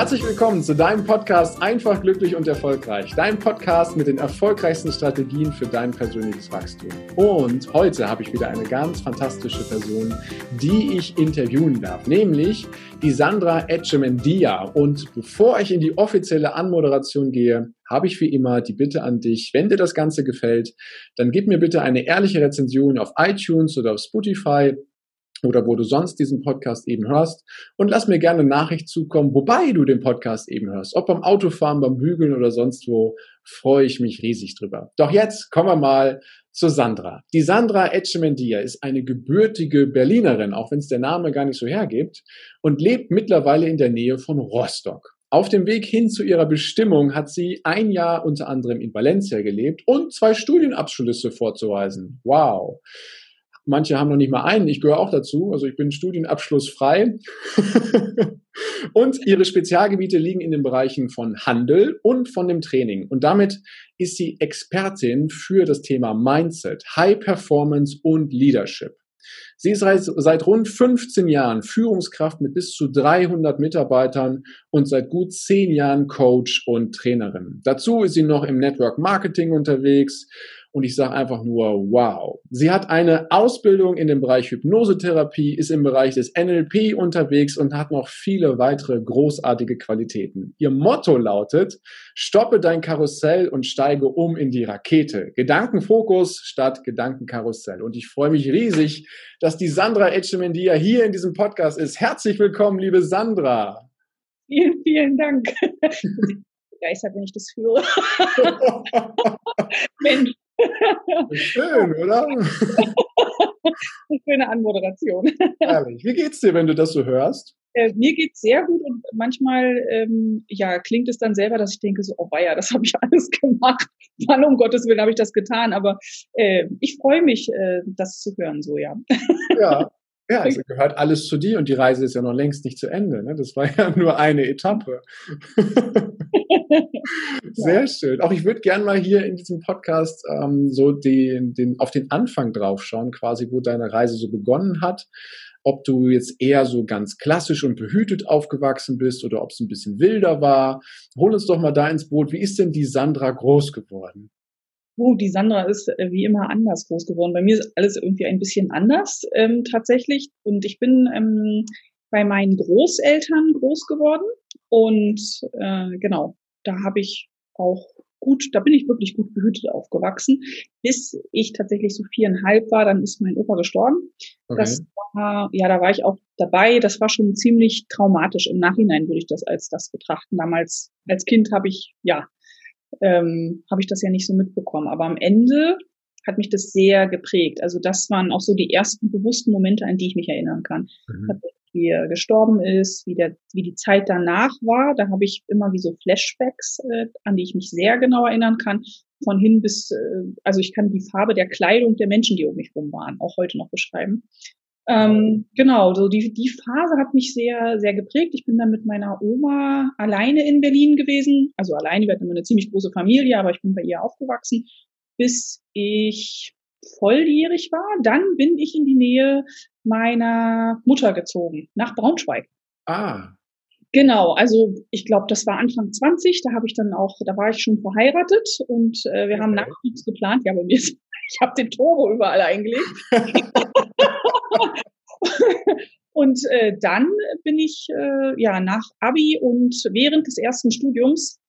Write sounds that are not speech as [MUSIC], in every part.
Herzlich willkommen zu deinem Podcast Einfach, glücklich und erfolgreich. Dein Podcast mit den erfolgreichsten Strategien für dein persönliches Wachstum. Und heute habe ich wieder eine ganz fantastische Person, die ich interviewen darf, nämlich die Sandra Etchemendia. Und bevor ich in die offizielle Anmoderation gehe, habe ich wie immer die Bitte an dich, wenn dir das Ganze gefällt, dann gib mir bitte eine ehrliche Rezension auf iTunes oder auf Spotify oder wo du sonst diesen Podcast eben hörst und lass mir gerne Nachricht zukommen, wobei du den Podcast eben hörst, ob beim Autofahren, beim Bügeln oder sonst wo, freue ich mich riesig drüber. Doch jetzt kommen wir mal zu Sandra. Die Sandra Etchemendia ist eine gebürtige Berlinerin, auch wenn es der Name gar nicht so hergibt, und lebt mittlerweile in der Nähe von Rostock. Auf dem Weg hin zu ihrer Bestimmung hat sie ein Jahr unter anderem in Valencia gelebt und zwei Studienabschlüsse vorzuweisen. Wow. Manche haben noch nicht mal einen. Ich gehöre auch dazu. Also ich bin studienabschlussfrei. [LAUGHS] und ihre Spezialgebiete liegen in den Bereichen von Handel und von dem Training. Und damit ist sie Expertin für das Thema Mindset, High Performance und Leadership. Sie ist seit, rund 15 Jahren Führungskraft mit bis zu 300 Mitarbeitern und seit gut 10 Jahren Coach und Trainerin. Dazu ist sie noch im Network Marketing unterwegs und ich sage einfach nur, wow. Sie hat eine Ausbildung in dem Bereich Hypnosetherapie, ist im Bereich des NLP unterwegs und hat noch viele weitere großartige Qualitäten. Ihr Motto lautet, stoppe dein Karussell und steige um in die Rakete. Gedankenfokus statt Gedankenkarussell. Und ich freue mich riesig, dass die Sandra Etchemendia hier in diesem Podcast ist. Herzlich willkommen, liebe Sandra. Vielen, vielen Dank. [LAUGHS] begeistert, wenn ich das führe. [LAUGHS] Mensch, Schön, oder? Schöne Anmoderation. Ehrlich. Wie geht's dir, wenn du das so hörst? Äh, mir geht's sehr gut und manchmal ähm, ja klingt es dann selber, dass ich denke so, oh weia, das habe ich [LAUGHS] alles gemacht. Wann um Gottes Willen habe ich das getan? Aber äh, ich freue mich, äh, das zu hören, so ja. Ja, ja, also gehört alles zu dir und die Reise ist ja noch längst nicht zu Ende. Ne? Das war [LAUGHS] ja nur eine Etappe. [LAUGHS] Sehr schön. Auch ich würde gerne mal hier in diesem Podcast ähm, so den, den, auf den Anfang drauf schauen, quasi, wo deine Reise so begonnen hat. Ob du jetzt eher so ganz klassisch und behütet aufgewachsen bist oder ob es ein bisschen wilder war. Hol uns doch mal da ins Boot. Wie ist denn die Sandra groß geworden? Oh, die Sandra ist äh, wie immer anders groß geworden. Bei mir ist alles irgendwie ein bisschen anders ähm, tatsächlich. Und ich bin ähm, bei meinen Großeltern groß geworden. Und äh, genau, da habe ich auch gut, da bin ich wirklich gut behütet aufgewachsen, bis ich tatsächlich so viereinhalb war, dann ist mein Opa gestorben. Okay. Das war, ja, da war ich auch dabei. Das war schon ziemlich traumatisch. Im Nachhinein würde ich das als das betrachten. Damals als Kind habe ich, ja, ähm, habe ich das ja nicht so mitbekommen. Aber am Ende hat mich das sehr geprägt. Also das waren auch so die ersten bewussten Momente, an die ich mich erinnern kann. Mhm. Wie er gestorben ist, wie, der, wie die Zeit danach war. Da habe ich immer wie so Flashbacks, äh, an die ich mich sehr genau erinnern kann. Von hin bis, äh, also ich kann die Farbe der Kleidung der Menschen, die um mich rum waren, auch heute noch beschreiben. Ähm, genau, so die, die Phase hat mich sehr, sehr geprägt. Ich bin dann mit meiner Oma alleine in Berlin gewesen. Also alleine, wir hatten immer eine ziemlich große Familie, aber ich bin bei ihr aufgewachsen, bis ich volljährig war. Dann bin ich in die Nähe meiner Mutter gezogen, nach Braunschweig. Ah. Genau, also ich glaube, das war Anfang 20, da habe ich dann auch, da war ich schon verheiratet und äh, wir haben Nachwuchs geplant. Ja, bei mir ist, [LAUGHS] ich habe den Turbo überall eingelegt. [LAUGHS] [LAUGHS] und äh, dann bin ich äh, ja nach Abi und während des ersten Studiums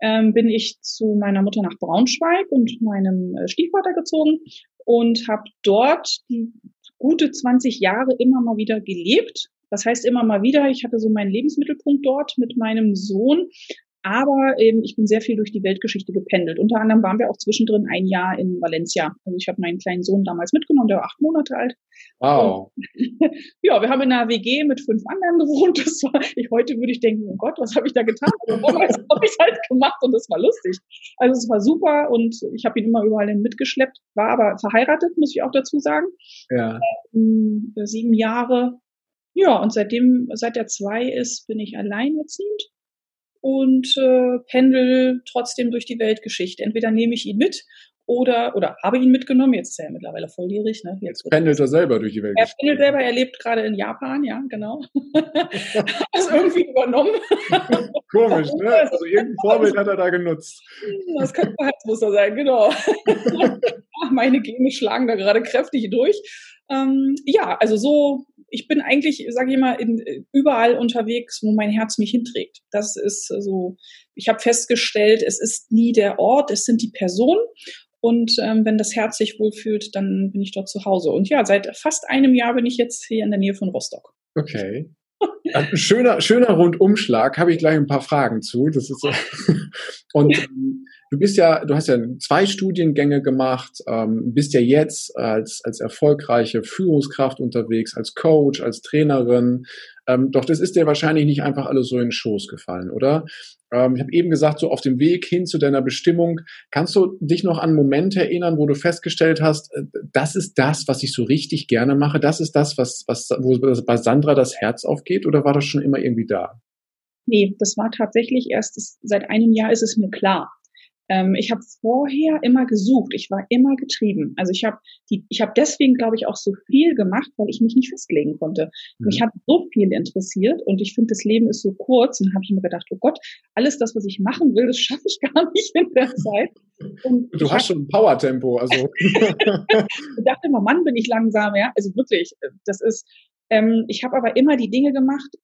ähm, bin ich zu meiner Mutter nach Braunschweig und meinem äh, Stiefvater gezogen und habe dort die gute 20 Jahre immer mal wieder gelebt. Das heißt immer mal wieder, ich hatte so meinen Lebensmittelpunkt dort mit meinem Sohn, aber ähm, ich bin sehr viel durch die Weltgeschichte gependelt. Unter anderem waren wir auch zwischendrin ein Jahr in Valencia. Also ich habe meinen kleinen Sohn damals mitgenommen, der war acht Monate alt. Wow. Und, [LAUGHS] ja, wir haben in einer WG mit fünf anderen gewohnt. Das war, ich, heute würde ich denken, oh Gott, was habe ich da getan? Aber [LAUGHS] damals habe ich halt gemacht und das war lustig. Also es war super und ich habe ihn immer überall hin mitgeschleppt, war aber verheiratet, muss ich auch dazu sagen. Ja. Ähm, sieben Jahre. Ja, und seitdem, seit er zwei ist, bin ich alleinerziehend und äh, pendel trotzdem durch die Weltgeschichte. Entweder nehme ich ihn mit oder, oder habe ihn mitgenommen. Jetzt ist er ja mittlerweile volljährig. Ne? Jetzt, Jetzt pendelt er selber durch die Welt. Er pendelt selber, er lebt gerade in Japan, ja, genau. [LAUGHS] also irgendwie übernommen. [LAUGHS] Komisch, ne? Also irgendein Vorbild hat er da genutzt. Das könnte Verhaltensmuster sein, genau. [LAUGHS] Meine Gene schlagen da gerade kräftig durch. Ähm, ja, also so, ich bin eigentlich, sage ich mal, in, überall unterwegs, wo mein Herz mich hinträgt. Das ist so, ich habe festgestellt, es ist nie der Ort, es sind die Personen. Und ähm, wenn das Herz sich wohlfühlt, dann bin ich dort zu Hause. Und ja, seit fast einem Jahr bin ich jetzt hier in der Nähe von Rostock. Okay. Ein [LAUGHS] schöner, schöner Rundumschlag, habe ich gleich ein paar Fragen zu. Das ist so. [LAUGHS] Und ähm, du bist ja, du hast ja zwei Studiengänge gemacht, ähm, bist ja jetzt als, als erfolgreiche Führungskraft unterwegs, als Coach, als Trainerin. Ähm, doch das ist dir wahrscheinlich nicht einfach alles so in den Schoß gefallen, oder? Ähm, ich habe eben gesagt, so auf dem Weg hin zu deiner Bestimmung, kannst du dich noch an Momente erinnern, wo du festgestellt hast, äh, das ist das, was ich so richtig gerne mache, das ist das, was, was wo bei Sandra das Herz aufgeht, oder war das schon immer irgendwie da? Nee, das war tatsächlich erst, seit einem Jahr ist es mir klar. Ähm, ich habe vorher immer gesucht, ich war immer getrieben. Also ich habe die, ich habe deswegen, glaube ich, auch so viel gemacht, weil ich mich nicht festlegen konnte. Mhm. Mich hat so viel interessiert und ich finde, das Leben ist so kurz. Und habe ich mir gedacht, oh Gott, alles das, was ich machen will, das schaffe ich [LAUGHS] gar nicht in der Zeit. Und du hast hab, schon ein Power-Tempo, also. [LAUGHS] ich dachte immer, Mann, bin ich langsam, ja. Also wirklich, das ist. Ähm, ich habe aber immer die Dinge gemacht,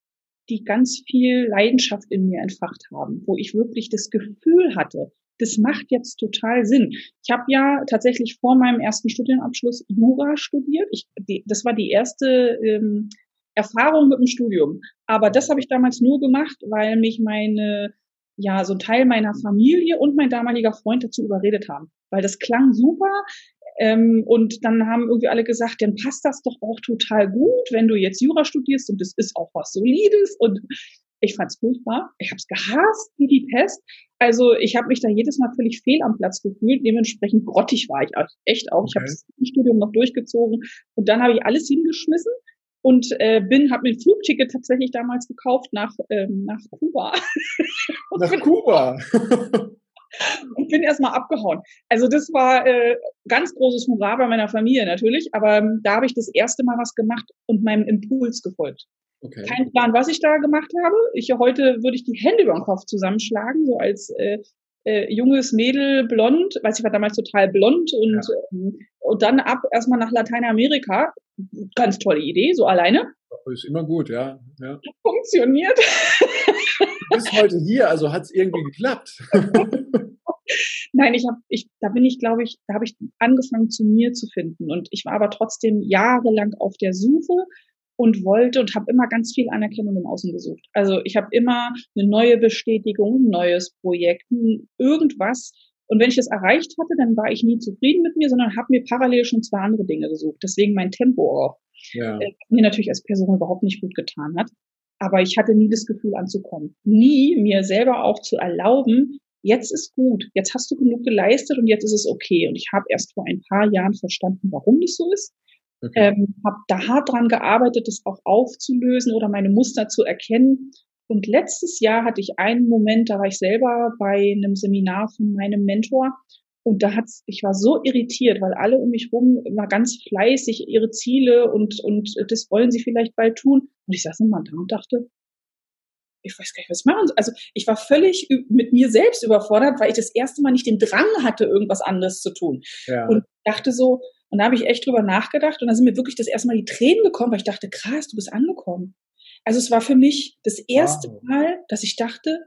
die ganz viel Leidenschaft in mir entfacht haben, wo ich wirklich das Gefühl hatte, das macht jetzt total Sinn. Ich habe ja tatsächlich vor meinem ersten Studienabschluss Jura studiert. Ich, die, das war die erste ähm, Erfahrung mit dem Studium. Aber das habe ich damals nur gemacht, weil mich meine, ja, so ein Teil meiner Familie und mein damaliger Freund dazu überredet haben. Weil das klang super. Ähm, und dann haben irgendwie alle gesagt, dann passt das doch auch total gut, wenn du jetzt Jura studierst und das ist auch was Solides. Und ich fand's furchtbar. Ich habe es gehasst wie die Pest. Also ich habe mich da jedes Mal völlig fehl am Platz gefühlt. Dementsprechend grottig war ich echt auch. Okay. Ich habe das Studium noch durchgezogen und dann habe ich alles hingeschmissen und äh, bin habe mir ein Flugticket tatsächlich damals gekauft nach ähm, nach Kuba. [LAUGHS] nach Kuba. und bin erstmal abgehauen. Also das war äh, ganz großes Hurra bei meiner Familie natürlich, aber ähm, da habe ich das erste Mal was gemacht und meinem Impuls gefolgt. Okay. Kein Plan, was ich da gemacht habe. Ich heute würde ich die Hände über den Kopf zusammenschlagen, so als äh, äh, junges Mädel blond, weiß ich war damals total blond und ja. ähm, und dann ab erstmal nach Lateinamerika. Ganz tolle Idee, so alleine. Ist immer gut, ja. ja. Funktioniert. Du bist heute hier, also hat es irgendwie geklappt. [LAUGHS] Nein, ich habe, ich, da bin ich, glaube ich, da habe ich angefangen zu mir zu finden und ich war aber trotzdem jahrelang auf der Suche und wollte und habe immer ganz viel Anerkennung im Außen gesucht. Also ich habe immer eine neue Bestätigung, ein neues Projekt, irgendwas. Und wenn ich das erreicht hatte, dann war ich nie zufrieden mit mir, sondern habe mir parallel schon zwei andere Dinge gesucht. Deswegen mein Tempo auch. Ja. Äh, mir natürlich als Person überhaupt nicht gut getan hat. Aber ich hatte nie das Gefühl anzukommen. Nie mir selber auch zu erlauben, jetzt ist gut, jetzt hast du genug geleistet und jetzt ist es okay. Und ich habe erst vor ein paar Jahren verstanden, warum das so ist. Okay. Ähm, habe da hart dran gearbeitet, das auch aufzulösen oder meine Muster zu erkennen. Und letztes Jahr hatte ich einen Moment, da war ich selber bei einem Seminar von meinem Mentor und da hat's, ich war so irritiert, weil alle um mich rum immer ganz fleißig ihre Ziele und, und das wollen sie vielleicht bald tun. Und ich saß immer da und dachte, ich weiß gar nicht, was ich machen soll. Also ich war völlig mit mir selbst überfordert, weil ich das erste Mal nicht den Drang hatte, irgendwas anderes zu tun. Ja. Und dachte so, und da habe ich echt drüber nachgedacht und da sind mir wirklich das erste Mal die Tränen gekommen, weil ich dachte, krass, du bist angekommen. Also es war für mich das erste wow. Mal, dass ich dachte,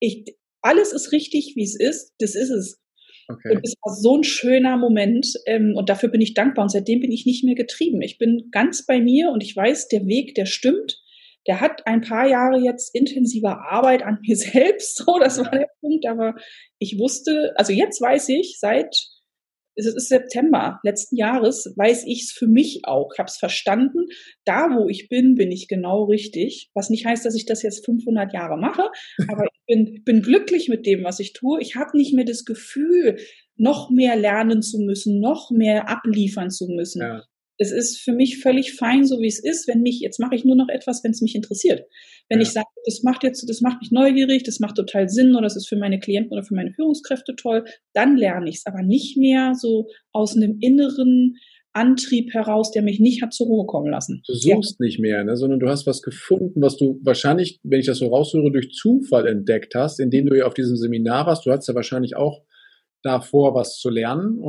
ich, alles ist richtig, wie es ist, das ist es. Okay. Und es war so ein schöner Moment ähm, und dafür bin ich dankbar und seitdem bin ich nicht mehr getrieben. Ich bin ganz bei mir und ich weiß, der Weg, der stimmt. Der hat ein paar Jahre jetzt intensiver Arbeit an [LAUGHS] mir selbst, so, das war der Punkt, aber ich wusste, also jetzt weiß ich, seit es ist September letzten Jahres, weiß ich es für mich auch. Ich habe es verstanden. Da, wo ich bin, bin ich genau richtig. Was nicht heißt, dass ich das jetzt 500 Jahre mache, [LAUGHS] aber ich bin, bin glücklich mit dem, was ich tue. Ich habe nicht mehr das Gefühl, noch mehr lernen zu müssen, noch mehr abliefern zu müssen. Ja. Es ist für mich völlig fein, so wie es ist. Wenn mich, jetzt mache ich nur noch etwas, wenn es mich interessiert. Wenn ja. ich sage, das macht jetzt, das macht mich neugierig, das macht total Sinn oder das ist für meine Klienten oder für meine Führungskräfte toll, dann lerne ich es. Aber nicht mehr so aus einem inneren Antrieb heraus, der mich nicht hat zur Ruhe kommen lassen. Du suchst ja. nicht mehr, ne, sondern du hast was gefunden, was du wahrscheinlich, wenn ich das so raushöre, durch Zufall entdeckt hast, indem du ja auf diesem Seminar warst. Du hattest ja wahrscheinlich auch davor, was zu lernen.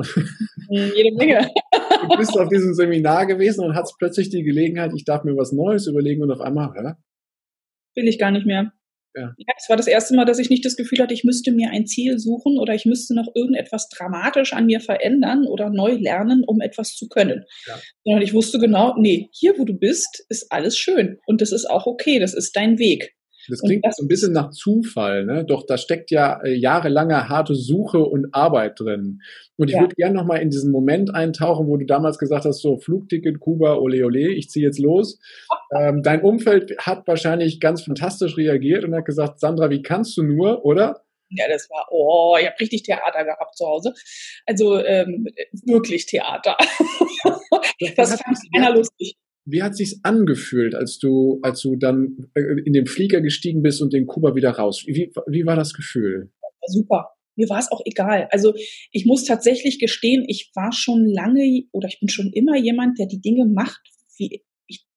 Hm, jede Menge. [LAUGHS] [LAUGHS] du bist auf diesem Seminar gewesen und hast plötzlich die Gelegenheit, ich darf mir was Neues überlegen und auf einmal, hä? Will ich gar nicht mehr. Ja. ja, es war das erste Mal, dass ich nicht das Gefühl hatte, ich müsste mir ein Ziel suchen oder ich müsste noch irgendetwas dramatisch an mir verändern oder neu lernen, um etwas zu können. Ja. Sondern ich wusste genau, nee, hier wo du bist, ist alles schön und das ist auch okay, das ist dein Weg. Das klingt das, so ein bisschen nach Zufall, ne? Doch da steckt ja äh, jahrelange harte Suche und Arbeit drin. Und ich ja. würde gerne nochmal in diesen Moment eintauchen, wo du damals gesagt hast, so Flugticket, Kuba, ole ole, ich ziehe jetzt los. [LAUGHS] ähm, dein Umfeld hat wahrscheinlich ganz fantastisch reagiert und hat gesagt, Sandra, wie kannst du nur, oder? Ja, das war, oh, ich habe richtig Theater gehabt zu Hause. Also ähm, wirklich Theater. [LAUGHS] das fand keiner lustig. Wie hat sich's angefühlt, als du, als du dann äh, in den Flieger gestiegen bist und den Kuba wieder raus? Wie, wie war das Gefühl? Super. Mir war es auch egal. Also ich muss tatsächlich gestehen, ich war schon lange oder ich bin schon immer jemand, der die Dinge macht, wie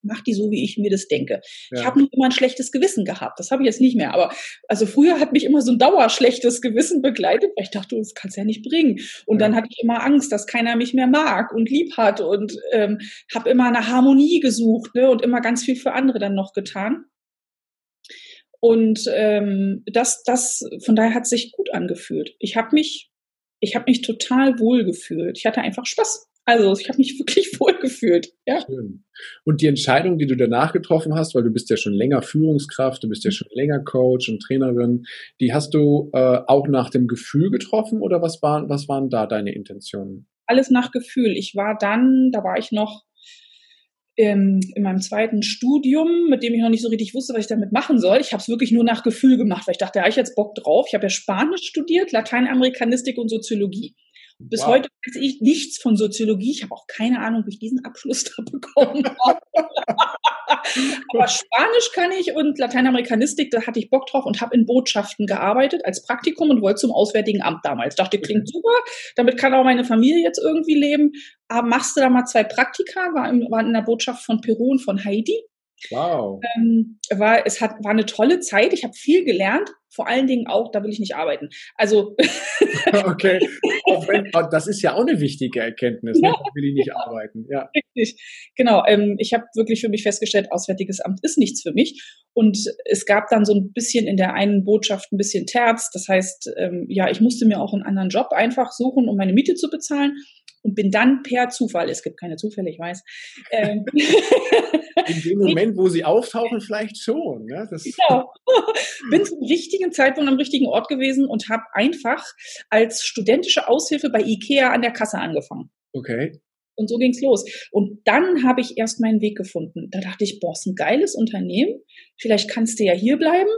mache die so, wie ich mir das denke. Ja. Ich habe nur immer ein schlechtes Gewissen gehabt. Das habe ich jetzt nicht mehr. Aber also früher hat mich immer so ein dauerschlechtes Gewissen begleitet, weil ich dachte, das kannst du ja nicht bringen. Und ja. dann hatte ich immer Angst, dass keiner mich mehr mag und lieb hat und ähm, habe immer eine Harmonie gesucht ne, und immer ganz viel für andere dann noch getan. Und ähm, das, das, von daher hat sich gut angefühlt. Ich habe mich, ich habe mich total wohl gefühlt. Ich hatte einfach Spaß. Also ich habe mich [LAUGHS] wirklich wohl gefühlt. Ja. Schön. Und die Entscheidung, die du danach getroffen hast, weil du bist ja schon länger Führungskraft, du bist ja schon länger Coach und Trainerin, die hast du äh, auch nach dem Gefühl getroffen oder was waren, was waren da deine Intentionen? Alles nach Gefühl. Ich war dann, da war ich noch ähm, in meinem zweiten Studium, mit dem ich noch nicht so richtig wusste, was ich damit machen soll. Ich habe es wirklich nur nach Gefühl gemacht, weil ich dachte, da habe ich jetzt Bock drauf. Ich habe ja Spanisch studiert, Lateinamerikanistik und Soziologie. Bis wow. heute weiß ich nichts von Soziologie. Ich habe auch keine Ahnung, wie ich diesen Abschluss da bekommen [LAUGHS] habe. Aber Spanisch kann ich und Lateinamerikanistik, da hatte ich Bock drauf und habe in Botschaften gearbeitet als Praktikum und wollte zum Auswärtigen Amt damals. Dachte, klingt super, damit kann auch meine Familie jetzt irgendwie leben. Aber machst du da mal zwei Praktika, war, in, war in der Botschaft von Peru und von Haiti. Wow. Ähm, war, es hat, war eine tolle Zeit. Ich habe viel gelernt. Vor allen Dingen auch, da will ich nicht arbeiten. Also. [LAUGHS] okay. Wenn, das ist ja auch eine wichtige Erkenntnis. Ne? Ja, Da will ich nicht arbeiten. Ja. Richtig. Genau. Ähm, ich habe wirklich für mich festgestellt, Auswärtiges Amt ist nichts für mich. Und es gab dann so ein bisschen in der einen Botschaft ein bisschen Terz. Das heißt, ähm, ja, ich musste mir auch einen anderen Job einfach suchen, um meine Miete zu bezahlen und bin dann per Zufall, es gibt keine Zufälle, ich weiß. Ähm, [LAUGHS] In dem Moment, wo sie auftauchen, vielleicht schon. Ne? [LAUGHS] Genau. Bin zum richtigen Zeitpunkt am richtigen Ort gewesen und habe einfach als studentische Aushilfe bei IKEA an der Kasse angefangen. Okay. Und so ging's los. Und dann habe ich erst meinen Weg gefunden. Da dachte ich, boah, ist ein geiles Unternehmen. Vielleicht kannst du ja hier bleiben.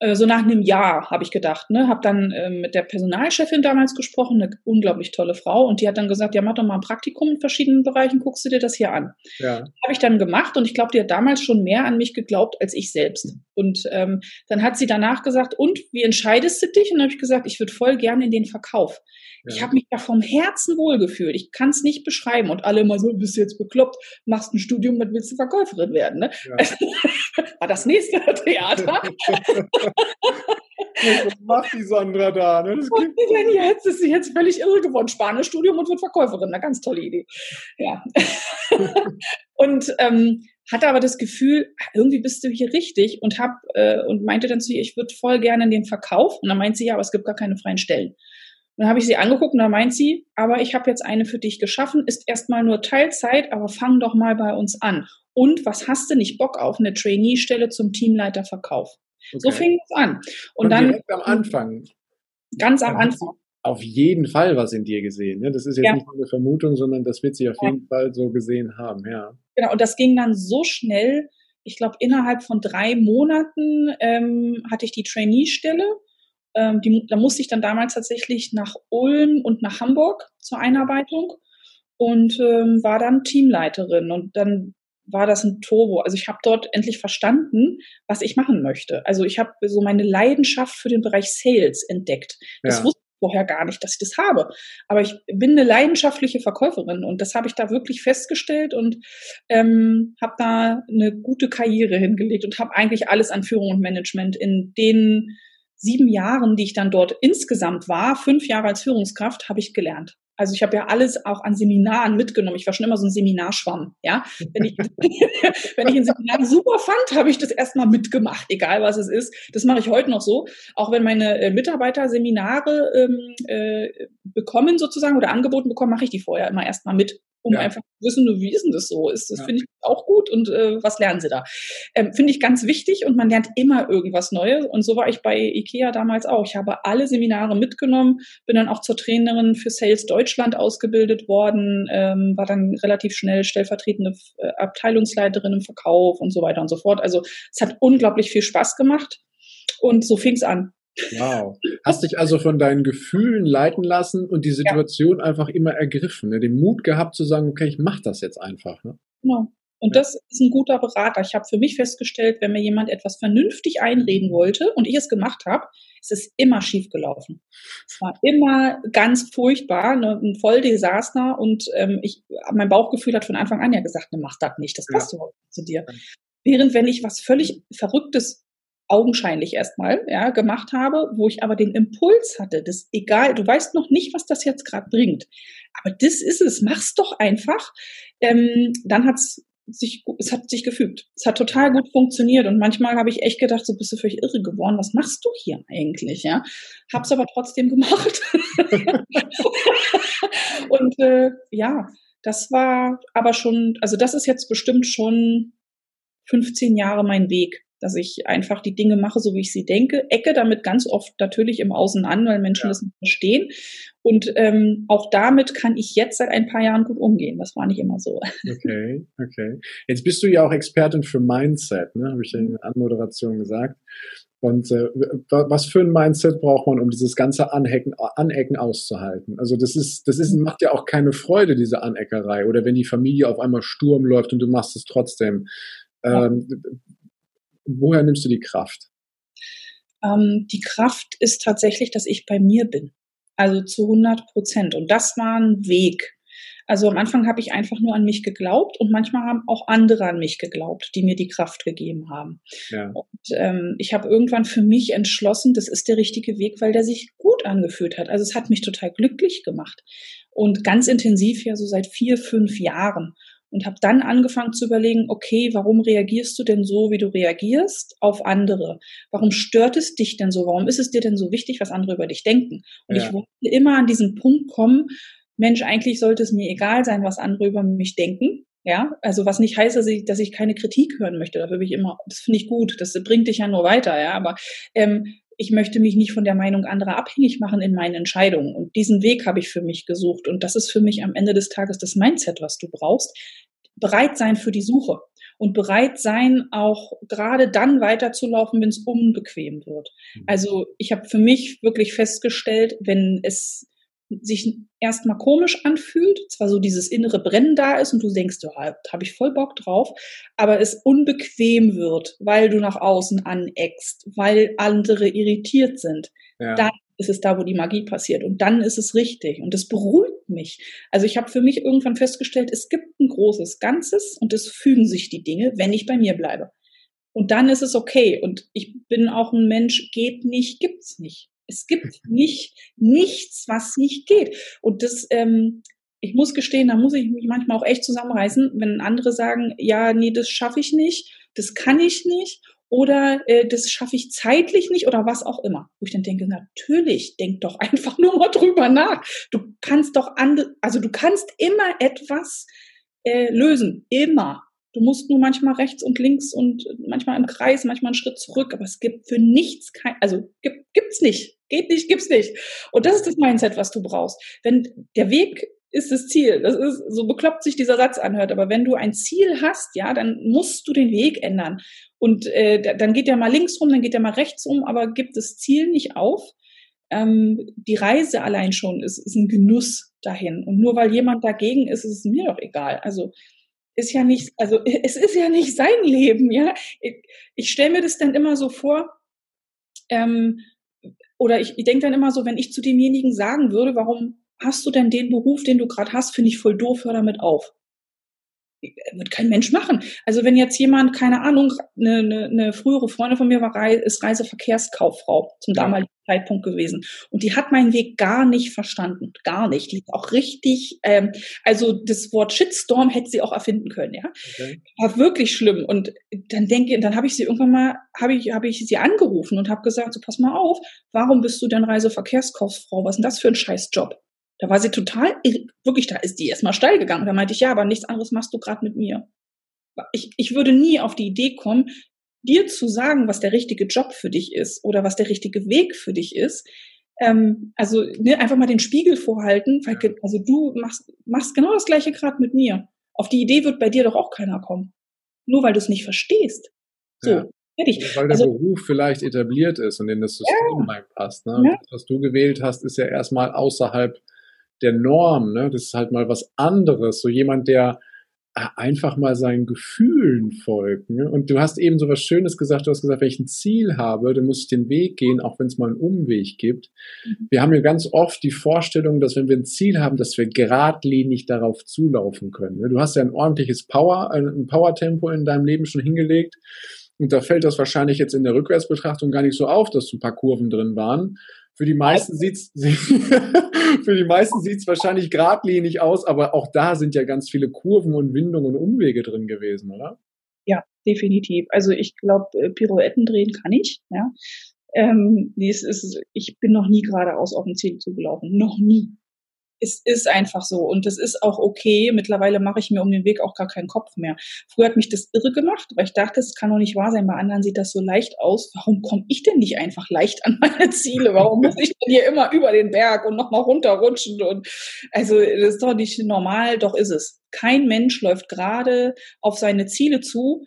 Äh, so nach einem Jahr habe ich gedacht, ne, habe dann äh, mit der Personalchefin damals gesprochen, eine unglaublich tolle Frau, und die hat dann gesagt, ja, mach doch mal ein Praktikum in verschiedenen Bereichen, guckst du dir das hier an. Ja. Habe ich dann gemacht und ich glaube, die hat damals schon mehr an mich geglaubt als ich selbst. Und ähm, dann hat sie danach gesagt, und wie entscheidest du dich? Und dann habe ich gesagt, ich würde voll gerne in den Verkauf. Ja. Ich habe mich da vom Herzen wohlgefühlt. Ich kann es nicht beschreiben. Und alle immer so, bist du jetzt bekloppt, machst ein Studium, dann willst du Verkäuferin werden. Ne? Ja. [LAUGHS] War das nächste [LAUGHS] Theater. [LAUGHS] Was macht die Sandra da? Ne? Das Was denn jetzt? Ist sie jetzt völlig irre geworden. Spanischstudium und wird Verkäuferin. Eine ganz tolle Idee. Ja. und ähm, hatte aber das Gefühl, irgendwie bist du hier richtig und hab äh, und meinte dann zu ihr, ich würde voll gerne in den Verkauf. Und dann meint sie, ja, aber es gibt gar keine freien Stellen. Dann habe ich sie angeguckt und da meint sie, aber ich habe jetzt eine für dich geschaffen, ist erstmal nur Teilzeit, aber fang doch mal bei uns an. Und was hast du nicht Bock auf eine Trainee-Stelle zum Teamleiter Verkauf? Okay. So fing es an. Und, und dann direkt am Anfang. Ganz am Anfang. Auf jeden Fall was in dir gesehen. Ne? Das ist jetzt ja. nicht nur eine Vermutung, sondern das wird sie auf ja. jeden Fall so gesehen haben. Ja. Genau. Und das ging dann so schnell. Ich glaube, innerhalb von drei Monaten ähm, hatte ich die Trainee-Stelle. Ähm, die, da musste ich dann damals tatsächlich nach Ulm und nach Hamburg zur Einarbeitung. und ähm, war dann Teamleiterin und dann war das ein Turbo. Also ich habe dort endlich verstanden, was ich machen möchte. Also ich habe so meine Leidenschaft für den Bereich Sales entdeckt. Das ja. wusste ich vorher gar nicht, dass ich das habe. Aber ich bin eine leidenschaftliche Verkäuferin und das habe ich da wirklich festgestellt und ähm, habe da eine gute Karriere hingelegt und habe eigentlich alles an Führung und Management in den sieben Jahren, die ich dann dort insgesamt war, fünf Jahre als Führungskraft, habe ich gelernt. Also ich habe ja alles auch an Seminaren mitgenommen. Ich war schon immer so ein Seminarschwamm. Ja, wenn ich, [LAUGHS] wenn ich ein Seminar super fand, habe ich das erstmal mitgemacht, egal was es ist. Das mache ich heute noch so. Auch wenn meine äh, Mitarbeiter Seminare ähm, äh, bekommen sozusagen oder angeboten bekommen, mache ich die vorher immer erstmal mit um ja. einfach zu wissen, wie ist denn das so? Ist das ja. finde ich auch gut und äh, was lernen sie da? Ähm, finde ich ganz wichtig und man lernt immer irgendwas Neues und so war ich bei IKEA damals auch. Ich habe alle Seminare mitgenommen, bin dann auch zur Trainerin für Sales Deutschland ausgebildet worden, ähm, war dann relativ schnell stellvertretende äh, Abteilungsleiterin im Verkauf und so weiter und so fort. Also es hat unglaublich viel Spaß gemacht und so fing es an. Wow. Hast dich also von deinen Gefühlen leiten lassen und die Situation ja. einfach immer ergriffen, ne? den Mut gehabt zu sagen, okay, ich mache das jetzt einfach. Ne? Genau. Und ja. das ist ein guter Berater. Ich habe für mich festgestellt, wenn mir jemand etwas vernünftig einreden wollte und ich es gemacht habe, ist es immer schief gelaufen. Es war immer ganz furchtbar, ne, ein Volldesaster und ähm, ich, mein Bauchgefühl hat von Anfang an ja gesagt, ne, mach das nicht, das passt ja. überhaupt nicht zu dir. Während wenn ich was völlig Verrücktes augenscheinlich erstmal ja, gemacht habe, wo ich aber den Impuls hatte, das egal, du weißt noch nicht, was das jetzt gerade bringt, aber das ist es, mach's doch einfach. Ähm, dann hat's sich, es hat sich gefügt. Es hat total gut funktioniert und manchmal habe ich echt gedacht, so bist du völlig irre geworden. Was machst du hier eigentlich? Ja, hab's aber trotzdem gemacht. [LAUGHS] und äh, ja, das war aber schon, also das ist jetzt bestimmt schon 15 Jahre mein Weg dass ich einfach die Dinge mache, so wie ich sie denke, ecke damit ganz oft natürlich im Außen an, weil Menschen ja. das nicht verstehen. Und ähm, auch damit kann ich jetzt seit ein paar Jahren gut umgehen. Das war nicht immer so. [LAUGHS] Okay, okay. Jetzt bist du ja auch Expertin für Mindset, ne? habe ich ja in der Anmoderation gesagt. Und äh, was für ein Mindset braucht man, um dieses ganze Anhecken, Anecken auszuhalten? Also das ist, das ist, macht ja auch keine Freude, diese Aneckerei. Oder wenn die Familie auf einmal Sturm läuft und du machst es trotzdem. Ähm, woher nimmst du die Kraft? Ähm, die Kraft ist tatsächlich, dass ich bei mir bin. Also zu 100 Prozent. Und das war ein Weg. Also am Anfang habe ich einfach nur an mich geglaubt und manchmal haben auch andere an mich geglaubt, die mir die Kraft gegeben haben. Ja. Und ähm, ich habe irgendwann für mich entschlossen, das ist der richtige Weg, weil der sich gut angefühlt hat. Also es hat mich total glücklich gemacht und ganz intensiv ja so seit vier, fünf Jahren und habe dann angefangen zu überlegen, okay, warum reagierst du denn so, wie du reagierst auf andere? Warum stört es dich denn so? Warum ist es dir denn so wichtig, was andere über dich denken? Und ja. ich wollte immer an diesen Punkt kommen, Mensch, eigentlich sollte es mir egal sein, was andere über mich denken. Ja, also was nicht heißt, dass ich, dass ich keine Kritik hören möchte. Dafür bin ich immer, das finde ich gut. Das bringt dich ja nur weiter. Ja, aber ähm, ich möchte mich nicht von der Meinung anderer abhängig machen in meinen Entscheidungen. Und diesen Weg habe ich für mich gesucht. Und das ist für mich am Ende des Tages das Mindset, was du brauchst. Bereit sein für die Suche und bereit sein, auch gerade dann weiterzulaufen, wenn es unbequem wird. Mhm. Also ich habe für mich wirklich festgestellt, wenn es sich erstmal komisch anfühlt, zwar so dieses innere Brennen da ist und du denkst, ja, da habe ich voll Bock drauf, aber es unbequem wird, weil du nach außen aneckst, weil andere irritiert sind, ja. dann ist es da, wo die Magie passiert und dann ist es richtig und es beruhigt mich. Also ich habe für mich irgendwann festgestellt, es gibt ein großes Ganzes und es fügen sich die Dinge, wenn ich bei mir bleibe. Und dann ist es okay. Und ich bin auch ein Mensch, geht nicht, gibt's nicht. Es gibt nicht nichts, was nicht geht. Und das, ähm, ich muss gestehen, da muss ich mich manchmal auch echt zusammenreißen, wenn andere sagen, ja, nee, das schaffe ich nicht, das kann ich nicht oder äh, das schaffe ich zeitlich nicht oder was auch immer. Wo ich dann denke, natürlich, denk doch [LAUGHS] einfach nur mal drüber nach. Du kannst doch andere, also du kannst immer etwas äh, lösen, immer. Du musst nur manchmal rechts und links und manchmal im Kreis, manchmal einen Schritt zurück, aber es gibt für nichts kein, also gibt, gibt's nicht, geht nicht, gibt's nicht. Und das ist das Mindset, was du brauchst. Wenn der Weg ist das Ziel. Das ist so bekloppt sich dieser Satz anhört. Aber wenn du ein Ziel hast, ja, dann musst du den Weg ändern. Und äh, dann geht der mal links rum, dann geht der mal rechts rum, aber gibt das Ziel nicht auf, ähm, die Reise allein schon ist, ist ein Genuss dahin. Und nur weil jemand dagegen ist, ist es mir doch egal. Also ist ja nicht, also [LAUGHS] es ist ja nicht sein Leben, ja. Ich, ich stelle mir das dann immer so vor, ähm, oder ich, ich denke dann immer so, wenn ich zu demjenigen sagen würde, warum hast du denn den Beruf, den du gerade hast, finde ich voll doof, hör damit auf wird kein Mensch machen. Also wenn jetzt jemand, keine Ahnung, eine, eine, eine frühere Freundin von mir war, ist Reiseverkehrskauffrau zum damaligen Zeitpunkt gewesen. Und die hat meinen Weg gar nicht verstanden. Gar nicht. Die ist auch richtig, ähm, also das Wort Shitstorm hätte sie auch erfinden können, ja. Okay. War wirklich schlimm. Und dann denke, dann habe ich sie irgendwann mal, habe ich, habe ich sie angerufen und habe gesagt, so pass mal auf, warum bist du denn Reiseverkehrskauffrau? Was ist denn das für ein Scheißjob? Da war sie total, wirklich, da ist die erstmal steil gegangen. Da meinte ich, ja, aber nichts anderes machst du gerade mit mir. Ich, ich würde nie auf die Idee kommen, dir zu sagen, was der richtige Job für dich ist oder was der richtige Weg für dich ist. Ähm, also ne, einfach mal den Spiegel vorhalten, weil also du machst, machst genau das gleiche gerade mit mir. Auf die Idee wird bei dir doch auch keiner kommen. Nur weil du es nicht verstehst. So, ja. fertig. Weil der also, Beruf vielleicht etabliert ist und in das System ja. reinpasst. Ne? Ja. Das, was du gewählt hast, ist ja erstmal außerhalb der Norm. Ne? Das ist halt mal was anderes. So jemand, der äh, einfach mal seinen Gefühlen folgt. Ne? Und du hast eben so was Schönes gesagt. Du hast gesagt, wenn ich ein Ziel habe, dann muss ich den Weg gehen, auch wenn es mal einen Umweg gibt. Mhm. Wir haben ja ganz oft die Vorstellung, dass wenn wir ein Ziel haben, dass wir geradlinig darauf zulaufen können. Ne? Du hast ja ein ordentliches Power, ein Power-Tempo in deinem Leben schon hingelegt. Und da fällt das wahrscheinlich jetzt in der Rückwärtsbetrachtung gar nicht so auf, dass so ein paar Kurven drin waren. Für die meisten [LAUGHS] sieht's für die meisten sieht's wahrscheinlich geradlinig aus, aber auch da sind ja ganz viele Kurven und Windungen und Umwege drin gewesen, oder? Ja, definitiv. Also ich glaube, äh, Pirouetten drehen kann ich. Ja, ähm, es ist, ich bin noch nie geradeaus auf dem Ziel zugelaufen, noch nie es ist einfach so und das ist auch okay. Mittlerweile mache ich mir um den Weg auch gar keinen Kopf mehr. Früher hat mich das irre gemacht, weil ich dachte, es kann doch nicht wahr sein. Bei anderen sieht das so leicht aus. Warum komme ich denn nicht einfach leicht an meine Ziele? Warum muss ich denn hier immer über den Berg und nochmal runterrutschen? Und also das ist doch nicht normal. Doch ist es. Kein Mensch läuft gerade auf seine Ziele zu.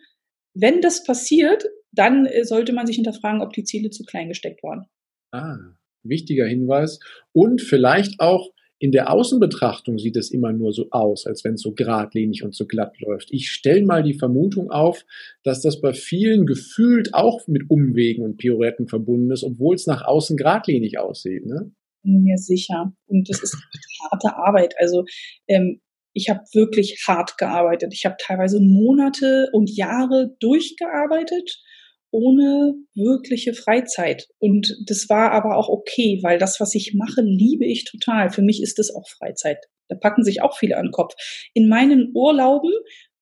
Wenn das passiert, dann äh, sollte man sich hinterfragen, ob die Ziele zu klein gesteckt waren. Ah, wichtiger Hinweis. Und vielleicht auch in der Außenbetrachtung sieht es immer nur so aus, als wenn es so geradlinig und so glatt läuft. Ich stelle mal die Vermutung auf, dass das bei vielen gefühlt auch mit Umwegen und Pirouetten verbunden ist, obwohl es nach außen geradlinig aussieht. Ne? Mir sicher. Und das ist harte Arbeit. Also ähm, ich habe wirklich hart gearbeitet. Ich habe teilweise Monate und Jahre durchgearbeitet ohne wirkliche Freizeit. Und das war aber auch okay, weil das, was ich mache, liebe ich total. Für mich ist das auch Freizeit. Da packen sich auch viele an den Kopf. In meinen Urlauben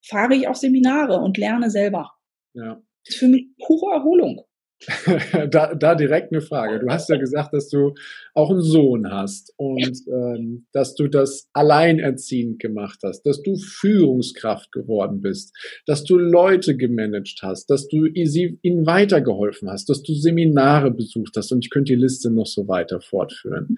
fahre ich auch Seminare und lerne selber. Ja. Das ist für mich pure Erholung. [LAUGHS] da, da direkt eine Frage. Du hast ja gesagt, dass du auch einen Sohn hast und ähm, dass du das alleinerziehend gemacht hast, dass du Führungskraft geworden bist, dass du Leute gemanagt hast, dass du sie, ihnen weitergeholfen hast, dass du Seminare besucht hast und ich könnte die Liste noch so weiter fortführen.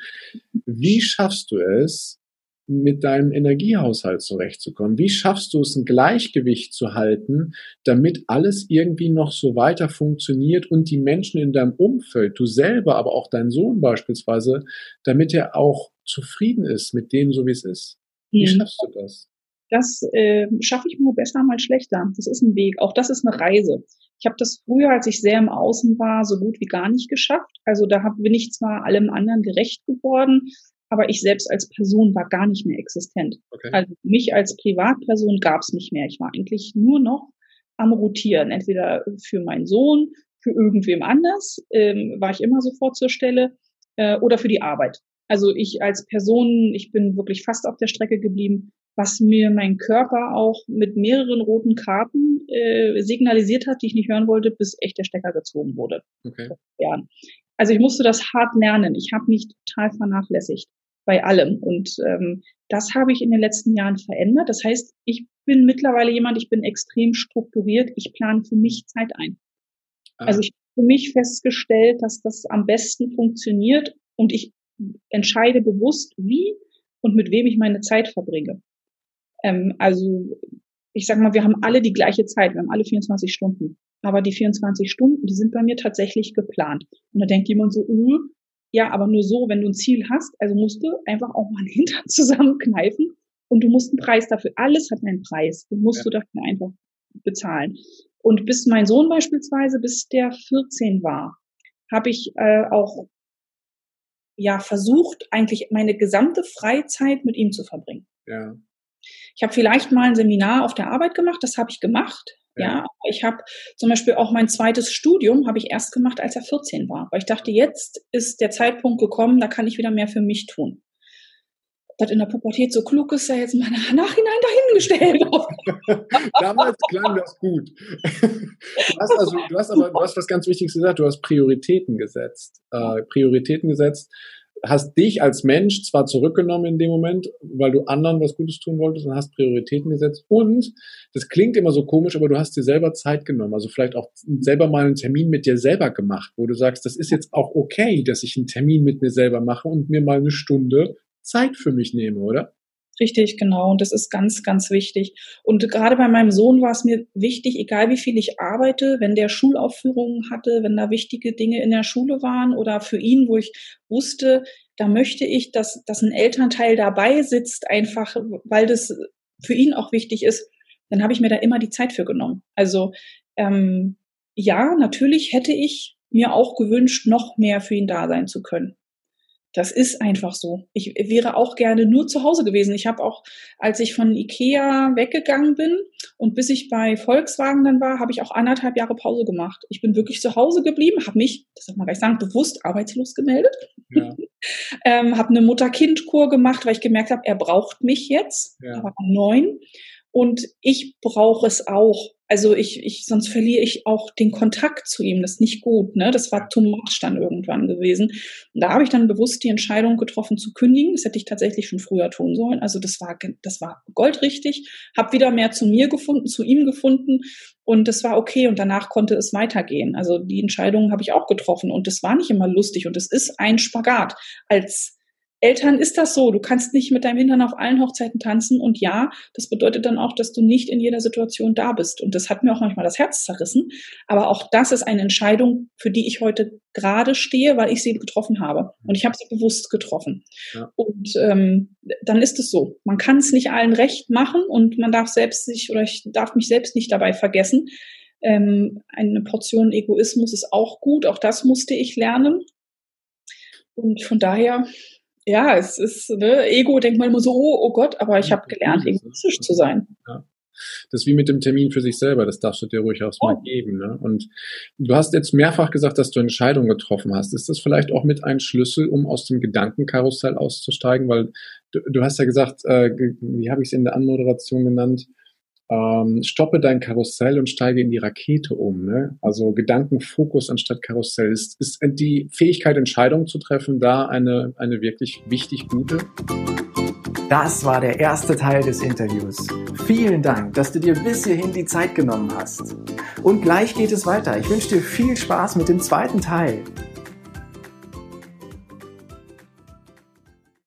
Wie schaffst du es, mit deinem Energiehaushalt zurechtzukommen? Wie schaffst du es, ein Gleichgewicht zu halten, damit alles irgendwie noch so weiter funktioniert und die Menschen in deinem Umfeld, du selber, aber auch dein Sohn beispielsweise, damit er auch zufrieden ist mit dem, so wie es ist? Wie mhm. schaffst du das? Das äh, schaffe ich nur besser, mal schlechter. Das ist ein Weg. Auch das ist eine Reise. Ich habe das früher, als ich sehr im Außen war, so gut wie gar nicht geschafft. Also da hab, bin ich zwar allem anderen gerecht geworden, aber ich selbst als Person war gar nicht mehr existent. Okay. Also mich als Privatperson gab es nicht mehr. Ich war eigentlich nur noch am Rotieren, entweder für meinen Sohn, für irgendwem anders, ähm, war ich immer sofort zur Stelle, äh, oder für die Arbeit. Also ich als Person, ich bin wirklich fast auf der Strecke geblieben, was mir mein Körper auch mit mehreren roten Karten äh, signalisiert hat, die ich nicht hören wollte, bis echt der Stecker gezogen wurde. Okay. Also ich musste das hart lernen. Ich habe mich total vernachlässigt bei allem. Und ähm, das habe ich in den letzten Jahren verändert. Das heißt, ich bin mittlerweile jemand, ich bin extrem strukturiert. Ich plane für mich Zeit ein. Ah. Also ich habe für mich festgestellt, dass das am besten funktioniert und ich entscheide bewusst, wie und mit wem ich meine Zeit verbringe. Ähm, also ich sage mal, wir haben alle die gleiche Zeit, wir haben alle 24 Stunden. Aber die 24 Stunden, die sind bei mir tatsächlich geplant. Und da denkt jemand so, öh, Ja, aber nur so, wenn du ein Ziel hast, also musst du einfach auch mal einen Hintern [LAUGHS] zusammenkneifen und du musst einen Preis dafür. Alles hat einen Preis. Den musst ja. du dafür einfach bezahlen. Und bis mein Sohn beispielsweise, bis der 14 war, habe ich äh, auch ja versucht, eigentlich meine gesamte Freizeit mit ihm zu verbringen. Ja. Ich habe vielleicht mal ein Seminar auf der Arbeit gemacht, das habe ich gemacht. Ja, ich habe zum Beispiel auch mein zweites Studium habe ich erst gemacht, als er 14 war, weil ich dachte, jetzt ist der Zeitpunkt gekommen, da kann ich wieder mehr für mich tun. Das in der Pubertät so klug ist, ja jetzt mal Nachhinein dahingestellt. [LAUGHS] Damals klang das gut. Du hast, also, du hast aber du hast was ganz Wichtiges gesagt, du hast Prioritäten gesetzt. Äh, Prioritäten gesetzt hast dich als Mensch zwar zurückgenommen in dem Moment, weil du anderen was Gutes tun wolltest und hast Prioritäten gesetzt und das klingt immer so komisch, aber du hast dir selber Zeit genommen, also vielleicht auch selber mal einen Termin mit dir selber gemacht, wo du sagst, das ist jetzt auch okay, dass ich einen Termin mit mir selber mache und mir mal eine Stunde Zeit für mich nehme, oder? Richtig, genau. Und das ist ganz, ganz wichtig. Und gerade bei meinem Sohn war es mir wichtig, egal wie viel ich arbeite, wenn der Schulaufführungen hatte, wenn da wichtige Dinge in der Schule waren oder für ihn, wo ich wusste, da möchte ich, dass, dass ein Elternteil dabei sitzt, einfach weil das für ihn auch wichtig ist, dann habe ich mir da immer die Zeit für genommen. Also ähm, ja, natürlich hätte ich mir auch gewünscht, noch mehr für ihn da sein zu können. Das ist einfach so. Ich wäre auch gerne nur zu Hause gewesen. Ich habe auch, als ich von Ikea weggegangen bin und bis ich bei Volkswagen dann war, habe ich auch anderthalb Jahre Pause gemacht. Ich bin wirklich zu Hause geblieben, habe mich, das darf man gleich sagen, bewusst arbeitslos gemeldet. Ja. [LAUGHS] ähm, habe eine Mutter-Kind-Kur gemacht, weil ich gemerkt habe, er braucht mich jetzt. Ja. Er war neun. Und ich brauche es auch. Also ich, ich, sonst verliere ich auch den Kontakt zu ihm. Das ist nicht gut, ne? Das war too much dann irgendwann gewesen. Und da habe ich dann bewusst die Entscheidung getroffen zu kündigen. Das hätte ich tatsächlich schon früher tun sollen. Also das war, das war goldrichtig. Hab wieder mehr zu mir gefunden, zu ihm gefunden. Und das war okay. Und danach konnte es weitergehen. Also die Entscheidung habe ich auch getroffen. Und das war nicht immer lustig. Und es ist ein Spagat als Eltern ist das so. Du kannst nicht mit deinem Hintern auf allen Hochzeiten tanzen. Und ja, das bedeutet dann auch, dass du nicht in jeder Situation da bist. Und das hat mir auch manchmal das Herz zerrissen. Aber auch das ist eine Entscheidung, für die ich heute gerade stehe, weil ich sie getroffen habe. Und ich habe sie bewusst getroffen. Ja. Und ähm, dann ist es so. Man kann es nicht allen recht machen und man darf selbst sich oder ich darf mich selbst nicht dabei vergessen. Ähm, eine Portion Egoismus ist auch gut. Auch das musste ich lernen. Und von daher ja, es ist, ne, Ego denkt man immer so, oh, oh Gott, aber ich habe gelernt, egoistisch zu sein. Ja. Das ist wie mit dem Termin für sich selber, das darfst du dir ruhig auch mal oh. geben. Ne? Und du hast jetzt mehrfach gesagt, dass du Entscheidungen getroffen hast. Ist das vielleicht auch mit ein Schlüssel, um aus dem Gedankenkarussell auszusteigen? Weil du, du hast ja gesagt, äh, wie habe ich es in der Anmoderation genannt? Ähm, stoppe dein Karussell und steige in die Rakete um. Ne? Also Gedankenfokus anstatt Karussell. Ist, ist die Fähigkeit, Entscheidungen zu treffen, da eine, eine wirklich wichtig gute? Das war der erste Teil des Interviews. Vielen Dank, dass du dir bis hierhin die Zeit genommen hast. Und gleich geht es weiter. Ich wünsche dir viel Spaß mit dem zweiten Teil.